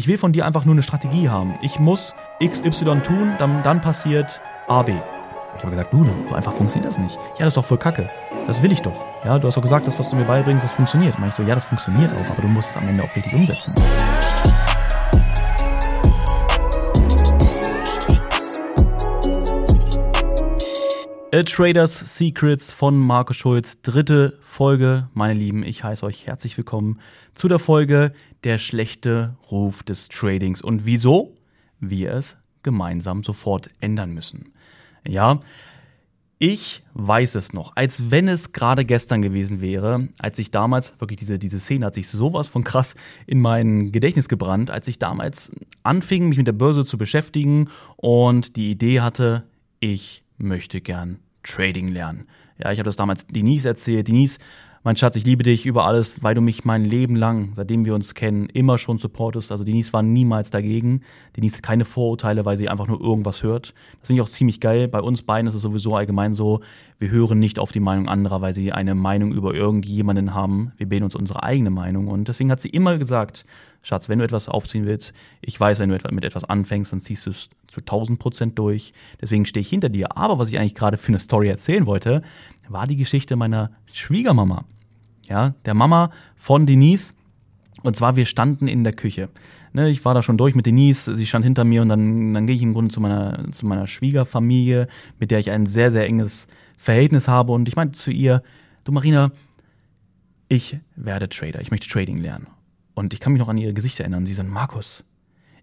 Ich will von dir einfach nur eine Strategie haben. Ich muss XY tun, dann, dann passiert AB. Ich habe gesagt, Lune, so einfach funktioniert das nicht. Ja, das ist doch voll kacke. Das will ich doch. Ja, du hast doch gesagt, das, was du mir beibringst, das funktioniert. Mach ich so, ja, das funktioniert auch, aber du musst es am Ende auch richtig umsetzen. A Traders Secrets von Marco Schulz, dritte Folge, meine Lieben. Ich heiße euch herzlich willkommen zu der Folge Der schlechte Ruf des Tradings und wieso wir es gemeinsam sofort ändern müssen. Ja, ich weiß es noch, als wenn es gerade gestern gewesen wäre, als ich damals, wirklich diese, diese Szene hat sich sowas von krass in mein Gedächtnis gebrannt, als ich damals anfing, mich mit der Börse zu beschäftigen und die Idee hatte, ich möchte gern Trading lernen. Ja, ich habe das damals Denise erzählt. Denise mein Schatz, ich liebe dich über alles, weil du mich mein Leben lang, seitdem wir uns kennen, immer schon supportest. Also Denise war niemals dagegen. Denise hat keine Vorurteile, weil sie einfach nur irgendwas hört. Das finde ich auch ziemlich geil. Bei uns beiden ist es sowieso allgemein so, wir hören nicht auf die Meinung anderer, weil sie eine Meinung über irgendjemanden haben. Wir bilden uns unsere eigene Meinung. Und deswegen hat sie immer gesagt, Schatz, wenn du etwas aufziehen willst, ich weiß, wenn du mit etwas anfängst, dann ziehst du es zu 1000 Prozent durch. Deswegen stehe ich hinter dir. Aber was ich eigentlich gerade für eine Story erzählen wollte, war die Geschichte meiner Schwiegermama. Ja, der Mama von Denise. Und zwar, wir standen in der Küche. Ne, ich war da schon durch mit Denise, sie stand hinter mir und dann, dann gehe ich im Grunde zu meiner, zu meiner Schwiegerfamilie, mit der ich ein sehr, sehr enges Verhältnis habe. Und ich meinte zu ihr, du Marina, ich werde Trader, ich möchte Trading lernen. Und ich kann mich noch an ihre Gesichter erinnern. Sie sagen, Markus,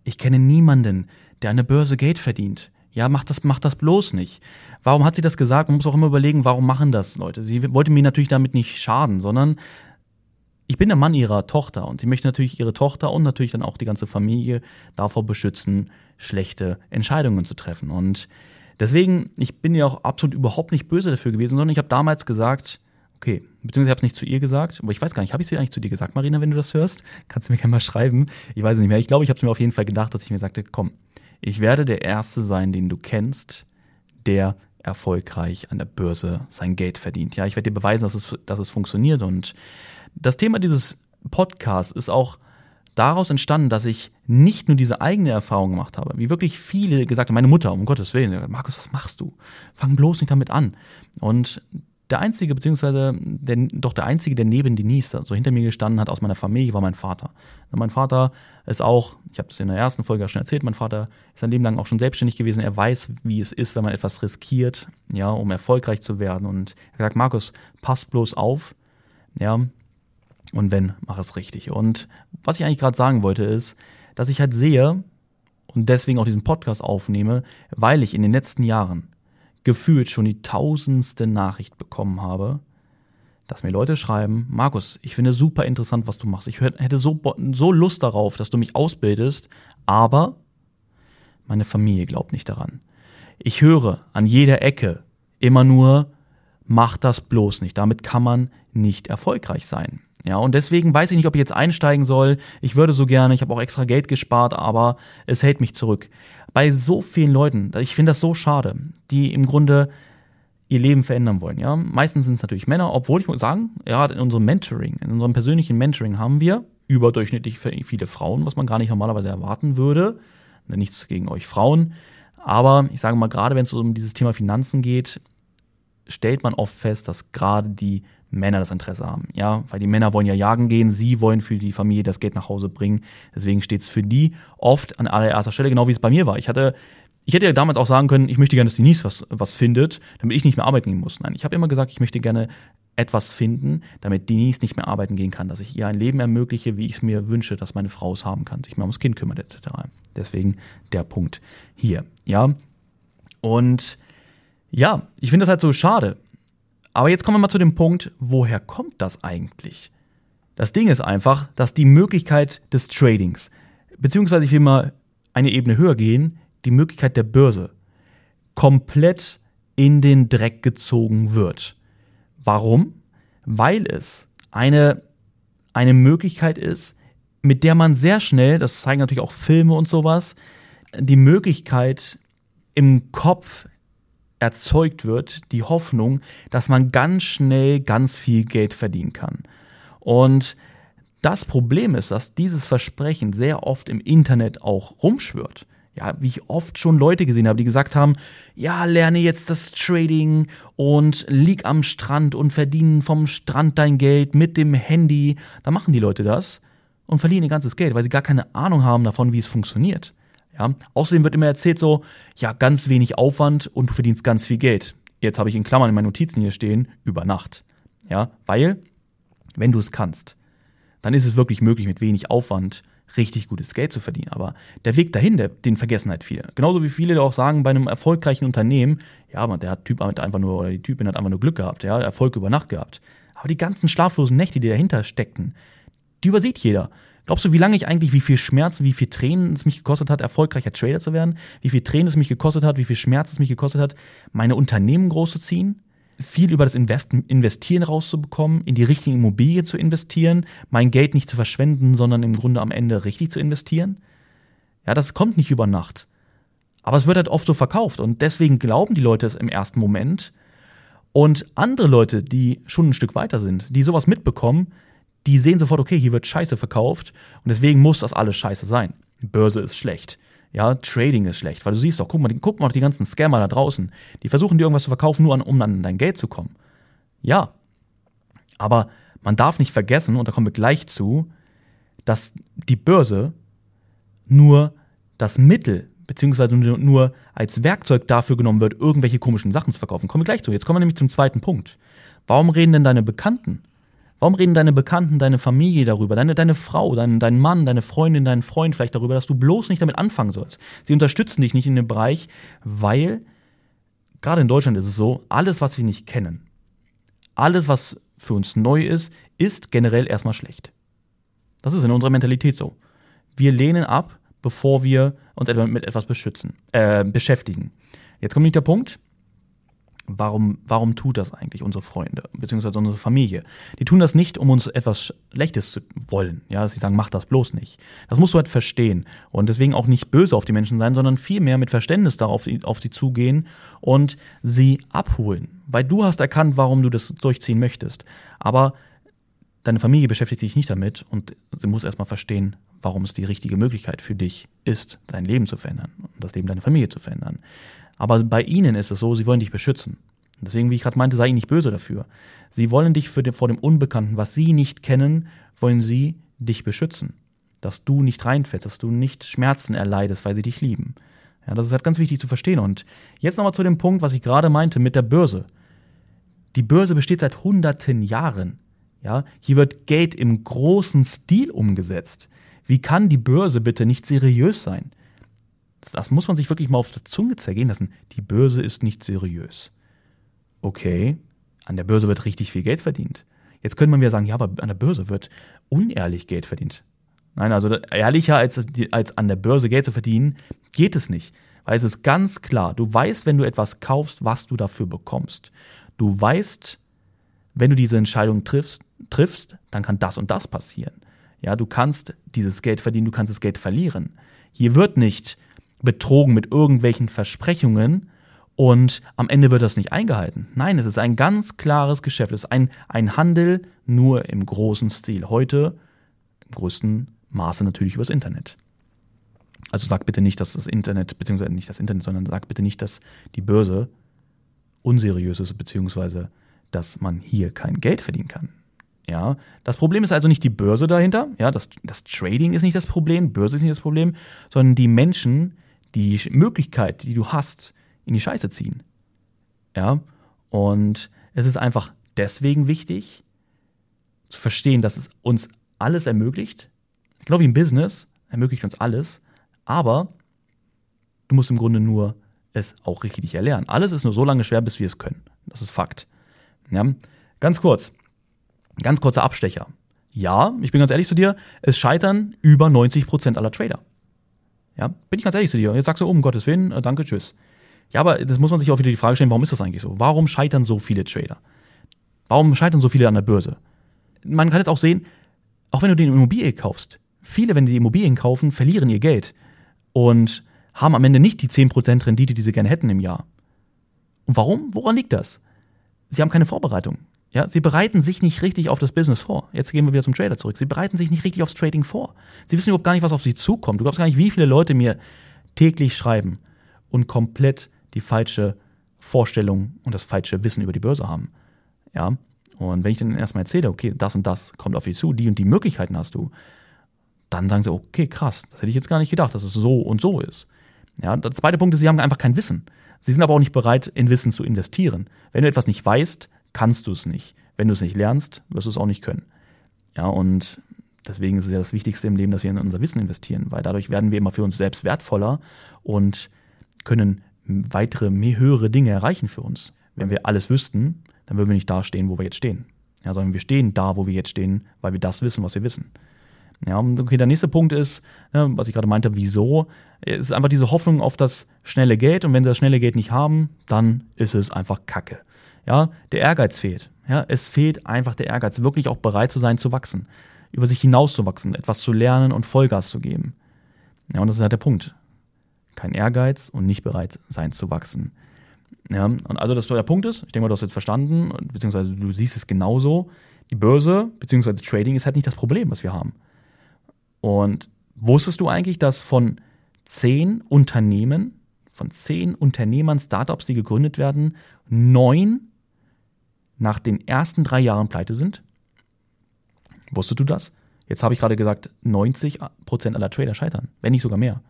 ich kenne niemanden, der an der Börse Geld verdient. Ja, mach das, mach das bloß nicht. Warum hat sie das gesagt? Man muss auch immer überlegen, warum machen das Leute? Sie wollte mir natürlich damit nicht schaden, sondern ich bin der Mann ihrer Tochter und sie möchte natürlich ihre Tochter und natürlich dann auch die ganze Familie davor beschützen, schlechte Entscheidungen zu treffen. Und deswegen, ich bin ja auch absolut überhaupt nicht böse dafür gewesen, sondern ich habe damals gesagt, okay, beziehungsweise ich habe es nicht zu ihr gesagt, aber ich weiß gar nicht, habe ich es eigentlich zu dir gesagt, Marina, wenn du das hörst? Kannst du mir gerne mal schreiben. Ich weiß es nicht mehr. Ich glaube, ich habe es mir auf jeden Fall gedacht, dass ich mir sagte, komm, ich werde der Erste sein, den du kennst, der erfolgreich an der Börse sein Geld verdient. Ja, ich werde dir beweisen, dass es, dass es funktioniert. Und das Thema dieses Podcasts ist auch daraus entstanden, dass ich nicht nur diese eigene Erfahrung gemacht habe, wie wirklich viele gesagt haben, meine Mutter, um Gottes Willen, Markus, was machst du? Fang bloß nicht damit an. Und der einzige, beziehungsweise der, doch der einzige, der neben Denise so hinter mir gestanden hat aus meiner Familie, war mein Vater. Mein Vater ist auch, ich habe das in der ersten Folge ja schon erzählt, mein Vater ist sein Leben lang auch schon selbstständig gewesen. Er weiß, wie es ist, wenn man etwas riskiert, ja, um erfolgreich zu werden. Und er gesagt, Markus, pass bloß auf, ja, und wenn, mach es richtig. Und was ich eigentlich gerade sagen wollte, ist, dass ich halt sehe und deswegen auch diesen Podcast aufnehme, weil ich in den letzten Jahren gefühlt schon die tausendste Nachricht bekommen habe, dass mir Leute schreiben, Markus, ich finde super interessant, was du machst. Ich hätte so, so Lust darauf, dass du mich ausbildest, aber meine Familie glaubt nicht daran. Ich höre an jeder Ecke immer nur, mach das bloß nicht. Damit kann man nicht erfolgreich sein. Ja, und deswegen weiß ich nicht, ob ich jetzt einsteigen soll. Ich würde so gerne, ich habe auch extra Geld gespart, aber es hält mich zurück bei so vielen Leuten, ich finde das so schade, die im Grunde ihr Leben verändern wollen. Ja, meistens sind es natürlich Männer, obwohl ich muss sagen, ja, in unserem Mentoring, in unserem persönlichen Mentoring haben wir überdurchschnittlich viele Frauen, was man gar nicht normalerweise erwarten würde. Nichts gegen euch Frauen, aber ich sage mal, gerade wenn es um dieses Thema Finanzen geht, stellt man oft fest, dass gerade die Männer das Interesse haben. Ja, weil die Männer wollen ja jagen gehen, sie wollen für die Familie das Geld nach Hause bringen. Deswegen steht es für die oft an allererster Stelle, genau wie es bei mir war. Ich hatte, ich hätte ja damals auch sagen können, ich möchte gerne, dass Denise was, was findet, damit ich nicht mehr arbeiten gehen muss. Nein, ich habe immer gesagt, ich möchte gerne etwas finden, damit Denise nicht mehr arbeiten gehen kann, dass ich ihr ein Leben ermögliche, wie ich es mir wünsche, dass meine Frau es haben kann, sich mehr ums Kind kümmert, etc. Deswegen der Punkt hier. Ja. Und ja, ich finde das halt so schade, aber jetzt kommen wir mal zu dem Punkt, woher kommt das eigentlich? Das Ding ist einfach, dass die Möglichkeit des Tradings, beziehungsweise ich will mal eine Ebene höher gehen, die Möglichkeit der Börse, komplett in den Dreck gezogen wird. Warum? Weil es eine, eine Möglichkeit ist, mit der man sehr schnell, das zeigen natürlich auch Filme und sowas, die Möglichkeit im Kopf erzeugt wird, die Hoffnung, dass man ganz schnell ganz viel Geld verdienen kann. Und Das Problem ist, dass dieses Versprechen sehr oft im Internet auch rumschwört. Ja, wie ich oft schon Leute gesehen habe, die gesagt haben, ja, lerne jetzt das Trading und lieg am Strand und verdienen vom Strand dein Geld mit dem Handy. Da machen die Leute das und verlieren ihr ganzes Geld, weil sie gar keine Ahnung haben davon, wie es funktioniert. Ja, außerdem wird immer erzählt so, ja, ganz wenig Aufwand und du verdienst ganz viel Geld. Jetzt habe ich in Klammern in meinen Notizen hier stehen, über Nacht. Ja, weil, wenn du es kannst, dann ist es wirklich möglich, mit wenig Aufwand richtig gutes Geld zu verdienen. Aber der Weg dahin, der, den vergessen halt viele. Genauso wie viele auch sagen, bei einem erfolgreichen Unternehmen, ja, man, der hat Typ hat einfach nur, oder die Typin hat einfach nur Glück gehabt, ja, Erfolg über Nacht gehabt. Aber die ganzen schlaflosen Nächte, die dahinter steckten, die übersieht jeder. Glaubst du, wie lange ich eigentlich, wie viel Schmerz, wie viel Tränen es mich gekostet hat, erfolgreicher Trader zu werden? Wie viel Tränen es mich gekostet hat, wie viel Schmerz es mich gekostet hat, meine Unternehmen groß zu ziehen? viel über das Investieren rauszubekommen, in die richtige Immobilie zu investieren, mein Geld nicht zu verschwenden, sondern im Grunde am Ende richtig zu investieren. Ja, das kommt nicht über Nacht. Aber es wird halt oft so verkauft und deswegen glauben die Leute es im ersten Moment. Und andere Leute, die schon ein Stück weiter sind, die sowas mitbekommen, die sehen sofort, okay, hier wird Scheiße verkauft und deswegen muss das alles Scheiße sein. Börse ist schlecht. Ja, Trading ist schlecht, weil du siehst doch, guck mal, guck mal die ganzen Scammer da draußen. Die versuchen dir irgendwas zu verkaufen, nur an, um an dein Geld zu kommen. Ja. Aber man darf nicht vergessen, und da kommen wir gleich zu, dass die Börse nur das Mittel beziehungsweise nur als Werkzeug dafür genommen wird, irgendwelche komischen Sachen zu verkaufen. Kommen wir gleich zu. Jetzt kommen wir nämlich zum zweiten Punkt. Warum reden denn deine Bekannten Warum reden deine Bekannten, deine Familie darüber, deine, deine Frau, dein, dein Mann, deine Freundin, dein Freund vielleicht darüber, dass du bloß nicht damit anfangen sollst? Sie unterstützen dich nicht in dem Bereich, weil, gerade in Deutschland ist es so, alles, was wir nicht kennen, alles, was für uns neu ist, ist generell erstmal schlecht. Das ist in unserer Mentalität so. Wir lehnen ab, bevor wir uns mit etwas beschützen, äh, beschäftigen. Jetzt kommt nicht der Punkt, warum, warum tut das eigentlich unsere Freunde, beziehungsweise unsere Familie? Die tun das nicht, um uns etwas Schlechtes zu wollen. Ja, sie sagen, mach das bloß nicht. Das musst du halt verstehen. Und deswegen auch nicht böse auf die Menschen sein, sondern vielmehr mit Verständnis darauf auf sie zugehen und sie abholen. Weil du hast erkannt, warum du das durchziehen möchtest. Aber deine Familie beschäftigt sich nicht damit und sie muss erstmal verstehen, warum es die richtige Möglichkeit für dich ist, dein Leben zu verändern und das Leben deiner Familie zu verändern. Aber bei ihnen ist es so, sie wollen dich beschützen. Deswegen, wie ich gerade meinte, sei nicht böse dafür. Sie wollen dich den, vor dem Unbekannten, was sie nicht kennen, wollen sie dich beschützen. Dass du nicht reinfällst, dass du nicht Schmerzen erleidest, weil sie dich lieben. Ja, das ist halt ganz wichtig zu verstehen. Und jetzt nochmal zu dem Punkt, was ich gerade meinte mit der Börse. Die Börse besteht seit hunderten Jahren. Ja, hier wird Geld im großen Stil umgesetzt. Wie kann die Börse bitte nicht seriös sein? Das muss man sich wirklich mal auf der Zunge zergehen lassen. Die Börse ist nicht seriös. Okay, an der Börse wird richtig viel Geld verdient. Jetzt könnte man wieder sagen, ja, aber an der Börse wird unehrlich Geld verdient. Nein, also ehrlicher als, als an der Börse Geld zu verdienen, geht es nicht. Weil es ist ganz klar, du weißt, wenn du etwas kaufst, was du dafür bekommst. Du weißt, wenn du diese Entscheidung triffst, triffst, dann kann das und das passieren. Ja, du kannst dieses Geld verdienen, du kannst das Geld verlieren. Hier wird nicht betrogen mit irgendwelchen Versprechungen und am Ende wird das nicht eingehalten. Nein, es ist ein ganz klares Geschäft. Es ist ein, ein Handel nur im großen Stil. Heute im größten Maße natürlich übers Internet. Also sag bitte nicht, dass das Internet, beziehungsweise nicht das Internet, sondern sag bitte nicht, dass die Börse unseriös ist, beziehungsweise dass man hier kein Geld verdienen kann. Ja, das Problem ist also nicht die Börse dahinter, ja, das, das Trading ist nicht das Problem, Börse ist nicht das Problem, sondern die Menschen, die Möglichkeit, die du hast, in die Scheiße ziehen. Ja, und es ist einfach deswegen wichtig, zu verstehen, dass es uns alles ermöglicht. Genau wie im Business ermöglicht uns alles, aber du musst im Grunde nur es auch richtig erlernen. Alles ist nur so lange schwer, bis wir es können. Das ist Fakt. Ja? Ganz kurz, ganz kurzer Abstecher. Ja, ich bin ganz ehrlich zu dir, es scheitern über 90% aller Trader. Ja, bin ich ganz ehrlich zu dir. Jetzt sagst du, um Gottes Willen, äh, danke, tschüss. Ja, aber das muss man sich auch wieder die Frage stellen, warum ist das eigentlich so? Warum scheitern so viele Trader? Warum scheitern so viele an der Börse? Man kann jetzt auch sehen, auch wenn du den Immobilie kaufst, viele, wenn die Immobilien kaufen, verlieren ihr Geld und haben am Ende nicht die 10% Rendite, die sie gerne hätten im Jahr. Und warum? Woran liegt das? Sie haben keine Vorbereitung. Ja, sie bereiten sich nicht richtig auf das Business vor. Jetzt gehen wir wieder zum Trader zurück. Sie bereiten sich nicht richtig aufs Trading vor. Sie wissen überhaupt gar nicht, was auf sie zukommt. Du glaubst gar nicht, wie viele Leute mir täglich schreiben und komplett die falsche Vorstellung und das falsche Wissen über die Börse haben. Ja, und wenn ich dann erstmal erzähle, okay, das und das kommt auf dich zu, die und die Möglichkeiten hast du, dann sagen sie, okay, krass, das hätte ich jetzt gar nicht gedacht, dass es so und so ist. Ja, der zweite Punkt ist, sie haben einfach kein Wissen. Sie sind aber auch nicht bereit, in Wissen zu investieren. Wenn du etwas nicht weißt, kannst du es nicht. Wenn du es nicht lernst, wirst du es auch nicht können. Ja, und deswegen ist es ja das Wichtigste im Leben, dass wir in unser Wissen investieren, weil dadurch werden wir immer für uns selbst wertvoller und können weitere, mehr höhere Dinge erreichen für uns. Wenn wir alles wüssten, dann würden wir nicht da stehen, wo wir jetzt stehen. Ja, sondern wir stehen da, wo wir jetzt stehen, weil wir das wissen, was wir wissen. Ja, okay, der nächste Punkt ist, ne, was ich gerade meinte, wieso? Es ist einfach diese Hoffnung auf das schnelle Geld und wenn sie das schnelle Geld nicht haben, dann ist es einfach Kacke. Ja, der Ehrgeiz fehlt. Ja, es fehlt einfach der Ehrgeiz, wirklich auch bereit zu sein, zu wachsen, über sich hinauszuwachsen, etwas zu lernen und Vollgas zu geben. Ja, und das ist halt der Punkt. Kein Ehrgeiz und nicht bereit sein zu wachsen. Ja, und also das der Punkt ist, ich denke mal, du hast jetzt verstanden, beziehungsweise du siehst es genauso. Die Börse, beziehungsweise Trading ist halt nicht das Problem, was wir haben. Und wusstest du eigentlich, dass von zehn Unternehmen, von zehn Unternehmern, Startups, die gegründet werden, neun nach den ersten drei Jahren pleite sind? Wusstest du das? Jetzt habe ich gerade gesagt, 90 Prozent aller Trader scheitern, wenn nicht sogar mehr.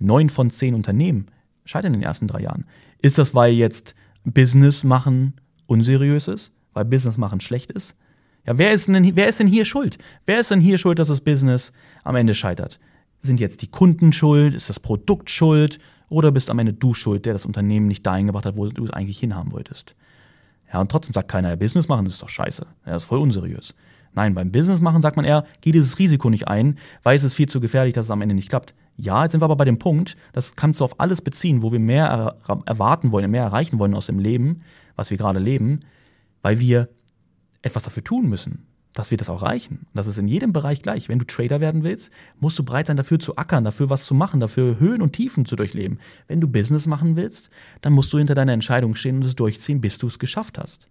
Neun von zehn Unternehmen scheitern in den ersten drei Jahren. Ist das, weil jetzt Business machen unseriös ist? Weil Business machen schlecht ist? Ja, wer ist, denn, wer ist denn hier schuld? Wer ist denn hier schuld, dass das Business am Ende scheitert? Sind jetzt die Kunden schuld? Ist das Produkt schuld? Oder bist am Ende du schuld, der das Unternehmen nicht dahin gebracht hat, wo du es eigentlich hinhaben wolltest? Ja, und trotzdem sagt keiner, ja, Business machen, ist doch scheiße. Ja, das ist voll unseriös. Nein, beim Business machen sagt man eher, geh dieses Risiko nicht ein, weil es ist viel zu gefährlich, dass es am Ende nicht klappt. Ja, jetzt sind wir aber bei dem Punkt, das kannst du auf alles beziehen, wo wir mehr erwarten wollen, mehr erreichen wollen aus dem Leben, was wir gerade leben, weil wir etwas dafür tun müssen, dass wir das auch erreichen. Das ist in jedem Bereich gleich. Wenn du Trader werden willst, musst du bereit sein, dafür zu ackern, dafür was zu machen, dafür Höhen und Tiefen zu durchleben. Wenn du Business machen willst, dann musst du hinter deiner Entscheidung stehen und es durchziehen, bis du es geschafft hast.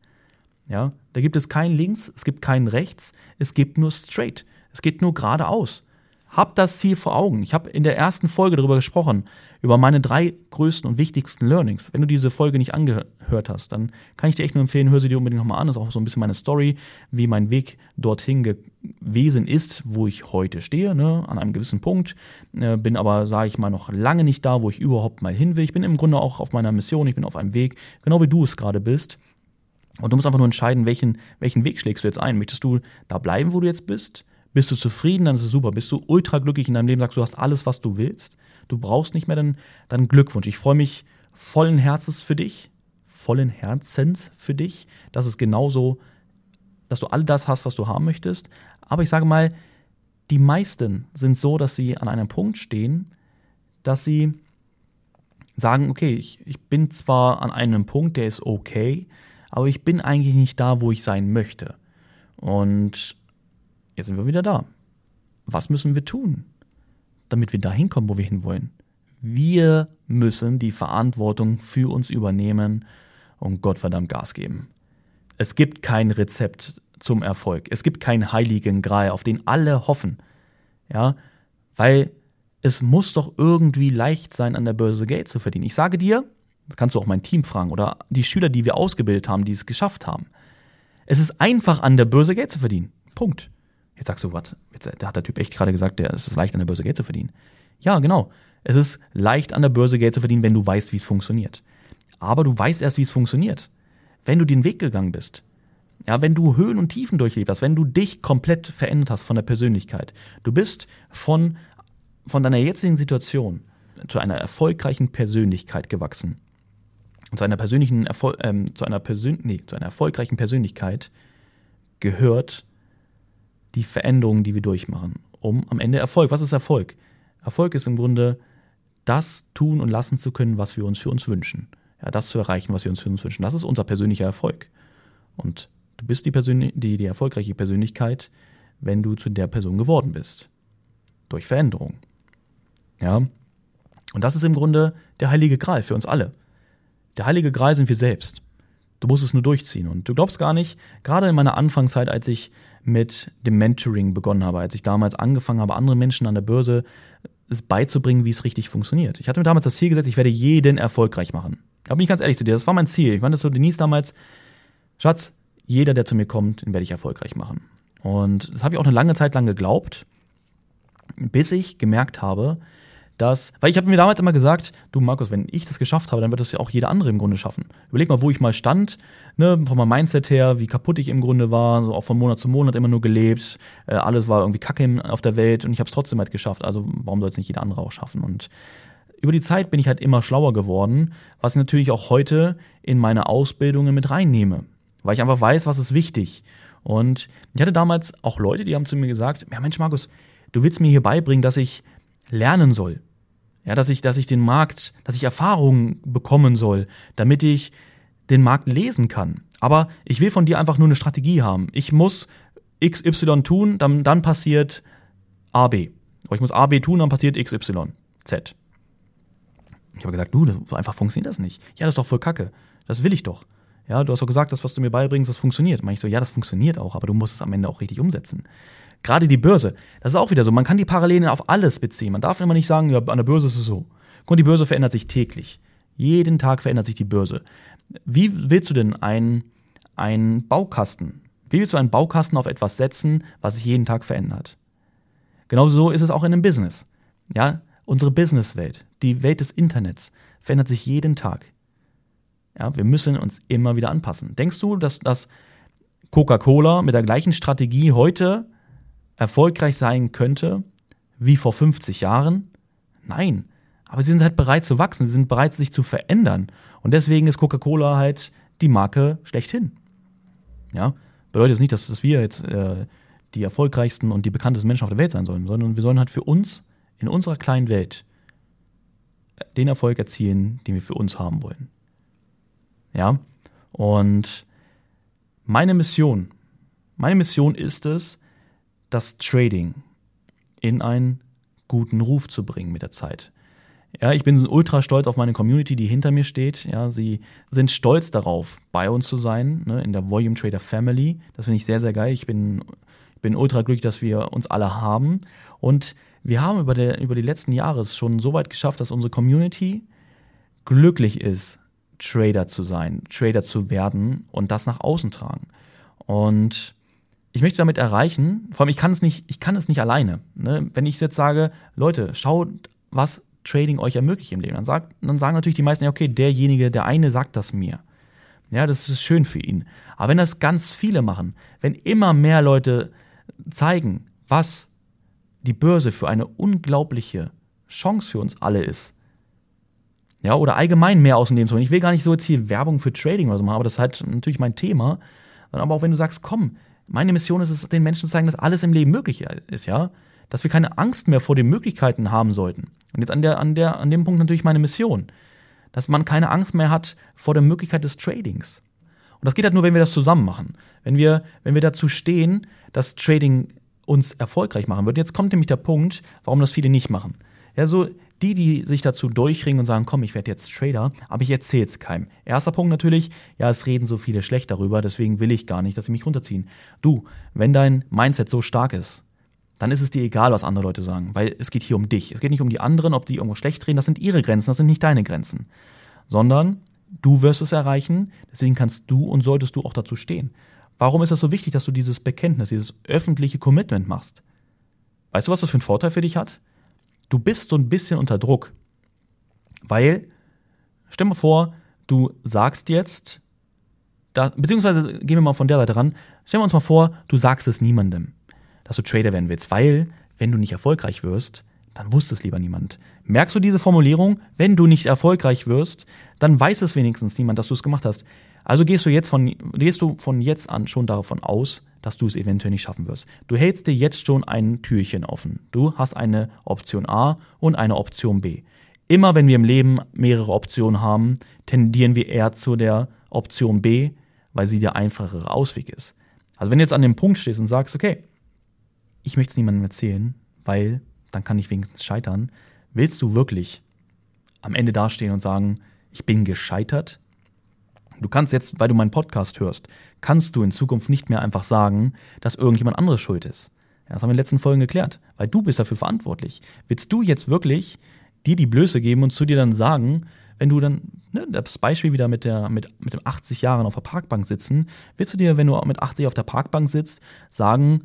Ja, da gibt es kein Links, es gibt kein Rechts, es gibt nur straight. Es geht nur geradeaus. Hab das Ziel vor Augen. Ich habe in der ersten Folge darüber gesprochen, über meine drei größten und wichtigsten Learnings. Wenn du diese Folge nicht angehört hast, dann kann ich dir echt nur empfehlen, hör sie dir unbedingt nochmal an. Das ist auch so ein bisschen meine Story, wie mein Weg dorthin gewesen ist, wo ich heute stehe, ne, an einem gewissen Punkt. Äh, bin aber, sage ich mal, noch lange nicht da, wo ich überhaupt mal hin will. Ich bin im Grunde auch auf meiner Mission, ich bin auf einem Weg, genau wie du es gerade bist. Und du musst einfach nur entscheiden, welchen, welchen Weg schlägst du jetzt ein. Möchtest du da bleiben, wo du jetzt bist? Bist du zufrieden, dann ist es super. Bist du ultra glücklich in deinem Leben, sagst du hast alles, was du willst. Du brauchst nicht mehr deinen, deinen Glückwunsch. Ich freue mich vollen Herzens für dich, vollen Herzens für dich, dass es genauso, dass du all das hast, was du haben möchtest. Aber ich sage mal, die meisten sind so, dass sie an einem Punkt stehen, dass sie sagen, okay, ich, ich bin zwar an einem Punkt, der ist okay, aber ich bin eigentlich nicht da, wo ich sein möchte. Und jetzt sind wir wieder da. Was müssen wir tun, damit wir da hinkommen, wo wir hinwollen? Wir müssen die Verantwortung für uns übernehmen und Gottverdammt Gas geben. Es gibt kein Rezept zum Erfolg. Es gibt keinen heiligen Gral, auf den alle hoffen. Ja, weil es muss doch irgendwie leicht sein, an der Börse Geld zu verdienen. Ich sage dir, das kannst du auch mein Team fragen oder die Schüler, die wir ausgebildet haben, die es geschafft haben. Es ist einfach, an der Börse Geld zu verdienen. Punkt. Jetzt sagst du, was? da hat der Typ echt gerade gesagt, der, es ist leicht an der Börse Geld zu verdienen. Ja, genau. Es ist leicht an der Börse Geld zu verdienen, wenn du weißt, wie es funktioniert. Aber du weißt erst, wie es funktioniert, wenn du den Weg gegangen bist. Ja, wenn du Höhen und Tiefen durchlebt hast, wenn du dich komplett verändert hast von der Persönlichkeit. Du bist von, von deiner jetzigen Situation zu einer erfolgreichen Persönlichkeit gewachsen. Und zu einer persönlichen Erfol ähm, zu einer Persön nee, zu einer erfolgreichen Persönlichkeit gehört die Veränderungen, die wir durchmachen, um am Ende Erfolg. Was ist Erfolg? Erfolg ist im Grunde das tun und lassen zu können, was wir uns für uns wünschen. Ja, das zu erreichen, was wir uns für uns wünschen. Das ist unser persönlicher Erfolg. Und du bist die, Persön die, die erfolgreiche Persönlichkeit, wenn du zu der Person geworden bist. Durch Veränderung. Ja. Und das ist im Grunde der heilige Gral für uns alle. Der heilige Gral sind wir selbst. Du musst es nur durchziehen. Und du glaubst gar nicht, gerade in meiner Anfangszeit, als ich mit dem Mentoring begonnen habe, als ich damals angefangen habe, andere Menschen an der Börse es beizubringen, wie es richtig funktioniert. Ich hatte mir damals das Ziel gesetzt, ich werde jeden erfolgreich machen. Da bin ich ganz ehrlich zu dir, das war mein Ziel. Ich meinte so, Denise damals, Schatz, jeder, der zu mir kommt, den werde ich erfolgreich machen. Und das habe ich auch eine lange Zeit lang geglaubt, bis ich gemerkt habe, dass, weil ich habe mir damals immer gesagt, du Markus, wenn ich das geschafft habe, dann wird das ja auch jeder andere im Grunde schaffen. Überleg mal, wo ich mal stand, ne, von meinem Mindset her, wie kaputt ich im Grunde war, so auch von Monat zu Monat immer nur gelebt, äh, alles war irgendwie Kacke auf der Welt und ich habe es trotzdem halt geschafft. Also warum soll es nicht jeder andere auch schaffen? Und über die Zeit bin ich halt immer schlauer geworden, was ich natürlich auch heute in meine Ausbildungen mit reinnehme, weil ich einfach weiß, was ist wichtig. Und ich hatte damals auch Leute, die haben zu mir gesagt, ja Mensch Markus, du willst mir hier beibringen, dass ich lernen soll. Ja, dass ich, dass ich den Markt, dass ich Erfahrungen bekommen soll, damit ich den Markt lesen kann. Aber ich will von dir einfach nur eine Strategie haben. Ich muss XY tun, dann, dann passiert AB. Oder ich muss AB tun, dann passiert XY. Z. Ich habe gesagt, du, so einfach funktioniert das nicht. Ja, das ist doch voll Kacke. Das will ich doch. Ja, du hast doch gesagt, das, was du mir beibringst, das funktioniert. Meine ich so, ja, das funktioniert auch, aber du musst es am Ende auch richtig umsetzen. Gerade die Börse, das ist auch wieder so. Man kann die Parallelen auf alles beziehen. Man darf immer nicht sagen, ja, an der Börse ist es so. Und die Börse verändert sich täglich. Jeden Tag verändert sich die Börse. Wie willst du denn einen, einen Baukasten, wie willst du einen Baukasten auf etwas setzen, was sich jeden Tag verändert? Genauso ist es auch in einem Business. Ja, unsere Businesswelt, die Welt des Internets verändert sich jeden Tag. Ja, wir müssen uns immer wieder anpassen. Denkst du, dass, dass Coca-Cola mit der gleichen Strategie heute erfolgreich sein könnte wie vor 50 Jahren? Nein. Aber sie sind halt bereit zu wachsen, sie sind bereit, sich zu verändern. Und deswegen ist Coca-Cola halt die Marke schlechthin. Ja, bedeutet jetzt nicht, dass, dass wir jetzt äh, die erfolgreichsten und die bekanntesten Menschen auf der Welt sein sollen, sondern wir sollen halt für uns in unserer kleinen Welt den Erfolg erzielen, den wir für uns haben wollen. Ja, und meine Mission, meine Mission ist es, das Trading in einen guten Ruf zu bringen mit der Zeit. Ja, ich bin ultra stolz auf meine Community, die hinter mir steht. Ja, sie sind stolz darauf, bei uns zu sein, ne, in der Volume Trader Family. Das finde ich sehr, sehr geil. Ich bin, bin ultra glücklich, dass wir uns alle haben. Und wir haben über, der, über die letzten Jahre schon so weit geschafft, dass unsere Community glücklich ist, Trader zu sein, Trader zu werden und das nach außen tragen. Und ich möchte damit erreichen, vor allem ich kann es nicht, ich kann es nicht alleine. Ne? Wenn ich jetzt sage, Leute, schaut, was Trading euch ermöglicht im Leben, dann, sagt, dann sagen natürlich die meisten, ja, okay, derjenige, der eine sagt das mir. Ja, das ist schön für ihn. Aber wenn das ganz viele machen, wenn immer mehr Leute zeigen, was die Börse für eine unglaubliche Chance für uns alle ist, ja, oder allgemein mehr aus dem Leben zu holen. Ich will gar nicht so jetzt hier Werbung für Trading oder so machen, aber das ist halt natürlich mein Thema. Aber auch wenn du sagst, komm, meine Mission ist es, den Menschen zu zeigen, dass alles im Leben möglich ist, ja. Dass wir keine Angst mehr vor den Möglichkeiten haben sollten. Und jetzt an, der, an, der, an dem Punkt natürlich meine Mission. Dass man keine Angst mehr hat vor der Möglichkeit des Tradings. Und das geht halt nur, wenn wir das zusammen machen. Wenn wir, wenn wir dazu stehen, dass Trading uns erfolgreich machen wird. Jetzt kommt nämlich der Punkt, warum das viele nicht machen. Ja, so die, die sich dazu durchringen und sagen, komm, ich werde jetzt Trader, aber ich erzähle es keinem. Erster Punkt natürlich, ja, es reden so viele schlecht darüber, deswegen will ich gar nicht, dass sie mich runterziehen. Du, wenn dein Mindset so stark ist, dann ist es dir egal, was andere Leute sagen, weil es geht hier um dich. Es geht nicht um die anderen, ob die irgendwo schlecht reden, das sind ihre Grenzen, das sind nicht deine Grenzen, sondern du wirst es erreichen, deswegen kannst du und solltest du auch dazu stehen. Warum ist das so wichtig, dass du dieses Bekenntnis, dieses öffentliche Commitment machst? Weißt du, was das für einen Vorteil für dich hat? Du bist so ein bisschen unter Druck. Weil, stell mal vor, du sagst jetzt, da, beziehungsweise gehen wir mal von der Seite ran, stellen wir uns mal vor, du sagst es niemandem, dass du Trader werden willst, weil, wenn du nicht erfolgreich wirst, dann wusste es lieber niemand. Merkst du diese Formulierung? Wenn du nicht erfolgreich wirst, dann weiß es wenigstens niemand, dass du es gemacht hast. Also gehst du jetzt von, gehst du von jetzt an schon davon aus, dass du es eventuell nicht schaffen wirst. Du hältst dir jetzt schon ein Türchen offen. Du hast eine Option A und eine Option B. Immer wenn wir im Leben mehrere Optionen haben, tendieren wir eher zu der Option B, weil sie der einfachere Ausweg ist. Also wenn du jetzt an dem Punkt stehst und sagst, okay, ich möchte es niemandem erzählen, weil dann kann ich wenigstens scheitern, willst du wirklich am Ende dastehen und sagen, ich bin gescheitert? Du kannst jetzt, weil du meinen Podcast hörst, kannst du in Zukunft nicht mehr einfach sagen, dass irgendjemand anderes schuld ist. Das haben wir in den letzten Folgen geklärt, weil du bist dafür verantwortlich. Willst du jetzt wirklich dir die Blöße geben und zu dir dann sagen, wenn du dann, ne, das Beispiel wieder mit, der, mit, mit dem 80 Jahren auf der Parkbank sitzen, willst du dir, wenn du mit 80 auf der Parkbank sitzt, sagen,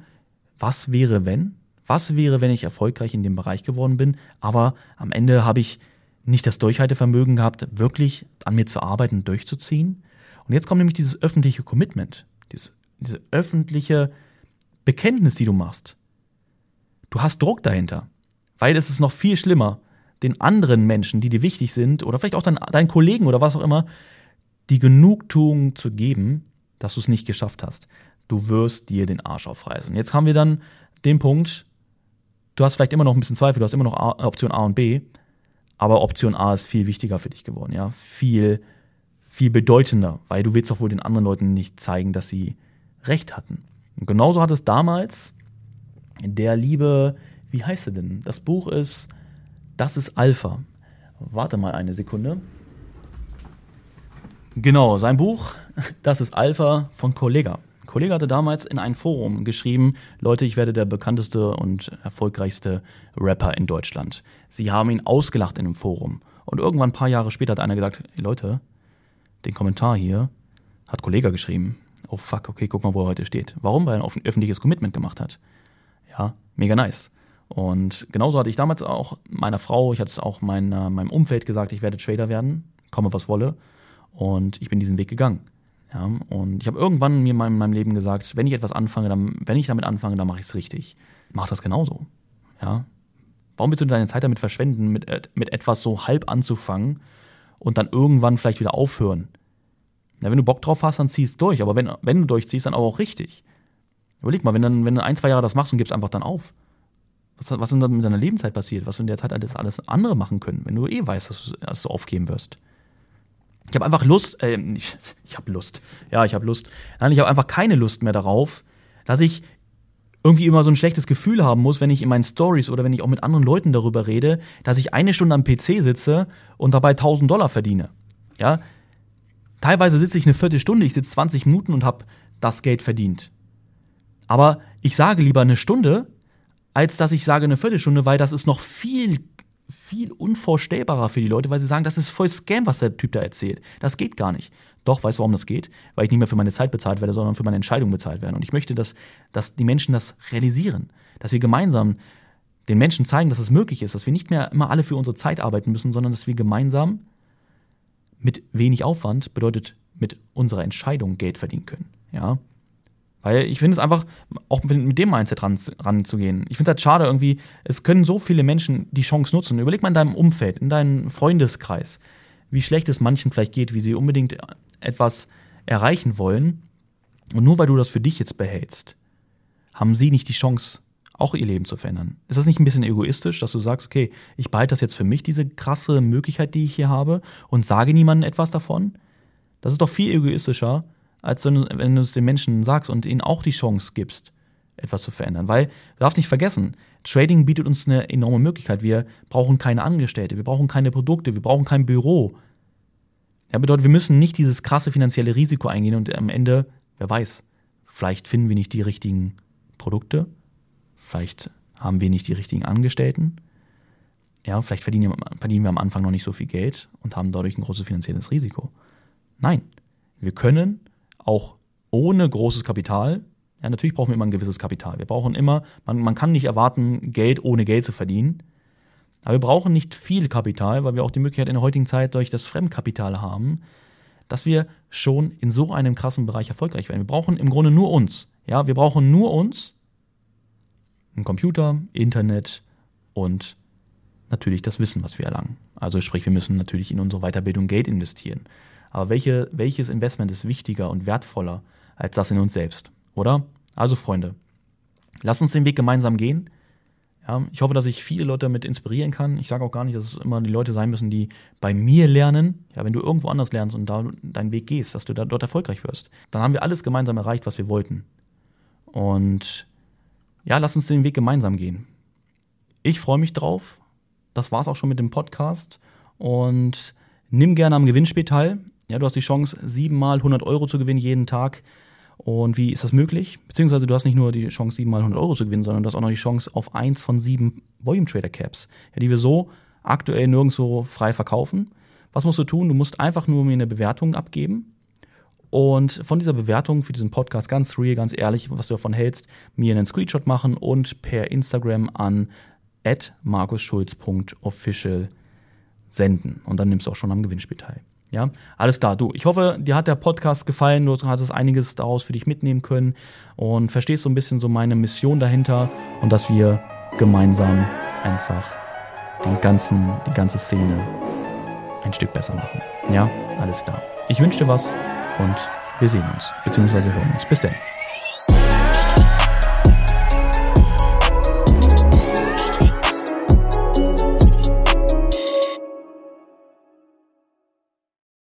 was wäre wenn? Was wäre, wenn ich erfolgreich in dem Bereich geworden bin, aber am Ende habe ich nicht das Durchhaltevermögen gehabt, wirklich an mir zu arbeiten und durchzuziehen? Und jetzt kommt nämlich dieses öffentliche Commitment, dieses, diese öffentliche Bekenntnis, die du machst. Du hast Druck dahinter, weil es ist noch viel schlimmer, den anderen Menschen, die dir wichtig sind, oder vielleicht auch deinen, deinen Kollegen oder was auch immer, die Genugtuung zu geben, dass du es nicht geschafft hast. Du wirst dir den Arsch aufreißen. Jetzt haben wir dann den Punkt, du hast vielleicht immer noch ein bisschen Zweifel, du hast immer noch A, Option A und B, aber Option A ist viel wichtiger für dich geworden, ja, viel, viel bedeutender, weil du willst doch wohl den anderen Leuten nicht zeigen, dass sie recht hatten. Und genauso hat es damals der liebe, wie heißt er denn? Das Buch ist das ist Alpha. Warte mal eine Sekunde. Genau, sein Buch, Das ist Alpha von Kollega. Kollega hatte damals in ein Forum geschrieben, Leute, ich werde der bekannteste und erfolgreichste Rapper in Deutschland. Sie haben ihn ausgelacht in dem Forum. Und irgendwann ein paar Jahre später hat einer gesagt, Leute, den Kommentar hier hat Kollega geschrieben. Oh fuck, okay, guck mal, wo er heute steht. Warum? Weil er ein öffentliches Commitment gemacht hat. Ja, mega nice. Und genauso hatte ich damals auch meiner Frau, ich hatte es auch mein, meinem Umfeld gesagt, ich werde Trader werden, komme was wolle. Und ich bin diesen Weg gegangen. Ja, und ich habe irgendwann mir in meinem, meinem, Leben gesagt, wenn ich etwas anfange, dann, wenn ich damit anfange, dann mache ich es richtig. Mach das genauso. Ja. Warum willst du deine Zeit damit verschwenden, mit, äh, mit etwas so halb anzufangen und dann irgendwann vielleicht wieder aufhören? Ja, wenn du Bock drauf hast, dann ziehst du durch. Aber wenn, wenn du durchziehst, dann auch richtig. Überleg mal, wenn, dann, wenn du ein, zwei Jahre das machst und gibst einfach dann auf. Was, was ist denn mit deiner Lebenszeit passiert? Was du in der Zeit alles, alles andere machen können, wenn du eh weißt, dass du, dass du aufgeben wirst? Ich habe einfach Lust, äh, ich, ich habe Lust. Ja, ich habe Lust. Nein, ich habe einfach keine Lust mehr darauf, dass ich irgendwie immer so ein schlechtes Gefühl haben muss, wenn ich in meinen Stories oder wenn ich auch mit anderen Leuten darüber rede, dass ich eine Stunde am PC sitze und dabei 1000 Dollar verdiene. Ja, teilweise sitze ich eine Viertelstunde, ich sitze 20 Minuten und habe das Geld verdient. Aber ich sage lieber eine Stunde, als dass ich sage eine Viertelstunde, weil das ist noch viel, viel unvorstellbarer für die Leute, weil sie sagen, das ist voll Scam, was der Typ da erzählt. Das geht gar nicht. Doch, weißt du, warum das geht? Weil ich nicht mehr für meine Zeit bezahlt werde, sondern für meine Entscheidung bezahlt werde. Und ich möchte, dass, dass die Menschen das realisieren. Dass wir gemeinsam den Menschen zeigen, dass es möglich ist, dass wir nicht mehr immer alle für unsere Zeit arbeiten müssen, sondern dass wir gemeinsam mit wenig Aufwand, bedeutet mit unserer Entscheidung Geld verdienen können. Ja, weil ich finde es einfach, auch mit dem Mindset ran, ranzugehen. Ich finde es halt schade irgendwie, es können so viele Menschen die Chance nutzen. Überleg mal in deinem Umfeld, in deinem Freundeskreis, wie schlecht es manchen vielleicht geht, wie sie unbedingt etwas erreichen wollen. Und nur weil du das für dich jetzt behältst, haben sie nicht die Chance, auch ihr Leben zu verändern. Ist das nicht ein bisschen egoistisch, dass du sagst, okay, ich behalte das jetzt für mich, diese krasse Möglichkeit, die ich hier habe, und sage niemandem etwas davon? Das ist doch viel egoistischer, als wenn du es den Menschen sagst und ihnen auch die Chance gibst, etwas zu verändern. Weil, du darfst nicht vergessen, Trading bietet uns eine enorme Möglichkeit. Wir brauchen keine Angestellte, wir brauchen keine Produkte, wir brauchen kein Büro. Ja, bedeutet, wir müssen nicht dieses krasse finanzielle Risiko eingehen und am Ende, wer weiß, vielleicht finden wir nicht die richtigen Produkte, vielleicht haben wir nicht die richtigen Angestellten. Ja, vielleicht verdienen, verdienen wir am Anfang noch nicht so viel Geld und haben dadurch ein großes finanzielles Risiko. Nein, wir können auch ohne großes Kapital. Ja, natürlich brauchen wir immer ein gewisses Kapital. Wir brauchen immer, man, man kann nicht erwarten, Geld ohne Geld zu verdienen. Aber wir brauchen nicht viel Kapital, weil wir auch die Möglichkeit in der heutigen Zeit durch das Fremdkapital haben, dass wir schon in so einem krassen Bereich erfolgreich werden. Wir brauchen im Grunde nur uns. Ja, wir brauchen nur uns, einen Computer, Internet und natürlich das Wissen, was wir erlangen. Also sprich, wir müssen natürlich in unsere Weiterbildung Geld investieren. Aber welche, welches Investment ist wichtiger und wertvoller als das in uns selbst? Oder? Also Freunde, lasst uns den Weg gemeinsam gehen. Ja, ich hoffe, dass ich viele Leute damit inspirieren kann. Ich sage auch gar nicht, dass es immer die Leute sein müssen, die bei mir lernen. Ja, wenn du irgendwo anders lernst und da deinen Weg gehst, dass du da dort erfolgreich wirst, dann haben wir alles gemeinsam erreicht, was wir wollten. Und ja, lass uns den Weg gemeinsam gehen. Ich freue mich drauf. Das war's auch schon mit dem Podcast. Und nimm gerne am Gewinnspiel teil. Ja, du hast die Chance, siebenmal 100 Euro zu gewinnen jeden Tag. Und wie ist das möglich? Beziehungsweise du hast nicht nur die Chance, siebenmal 100 Euro zu gewinnen, sondern du hast auch noch die Chance auf eins von sieben Volume Trader Caps, die wir so aktuell nirgendwo frei verkaufen. Was musst du tun? Du musst einfach nur mir eine Bewertung abgeben und von dieser Bewertung für diesen Podcast ganz real, ganz ehrlich, was du davon hältst, mir einen Screenshot machen und per Instagram an markusschulz.official senden. Und dann nimmst du auch schon am Gewinnspiel teil. Ja, alles klar. Du, ich hoffe, dir hat der Podcast gefallen. Du hast einiges daraus für dich mitnehmen können und verstehst so ein bisschen so meine Mission dahinter und dass wir gemeinsam einfach den ganzen, die ganze Szene ein Stück besser machen. Ja, alles klar. Ich wünsche dir was und wir sehen uns, beziehungsweise hören uns. Bis dann.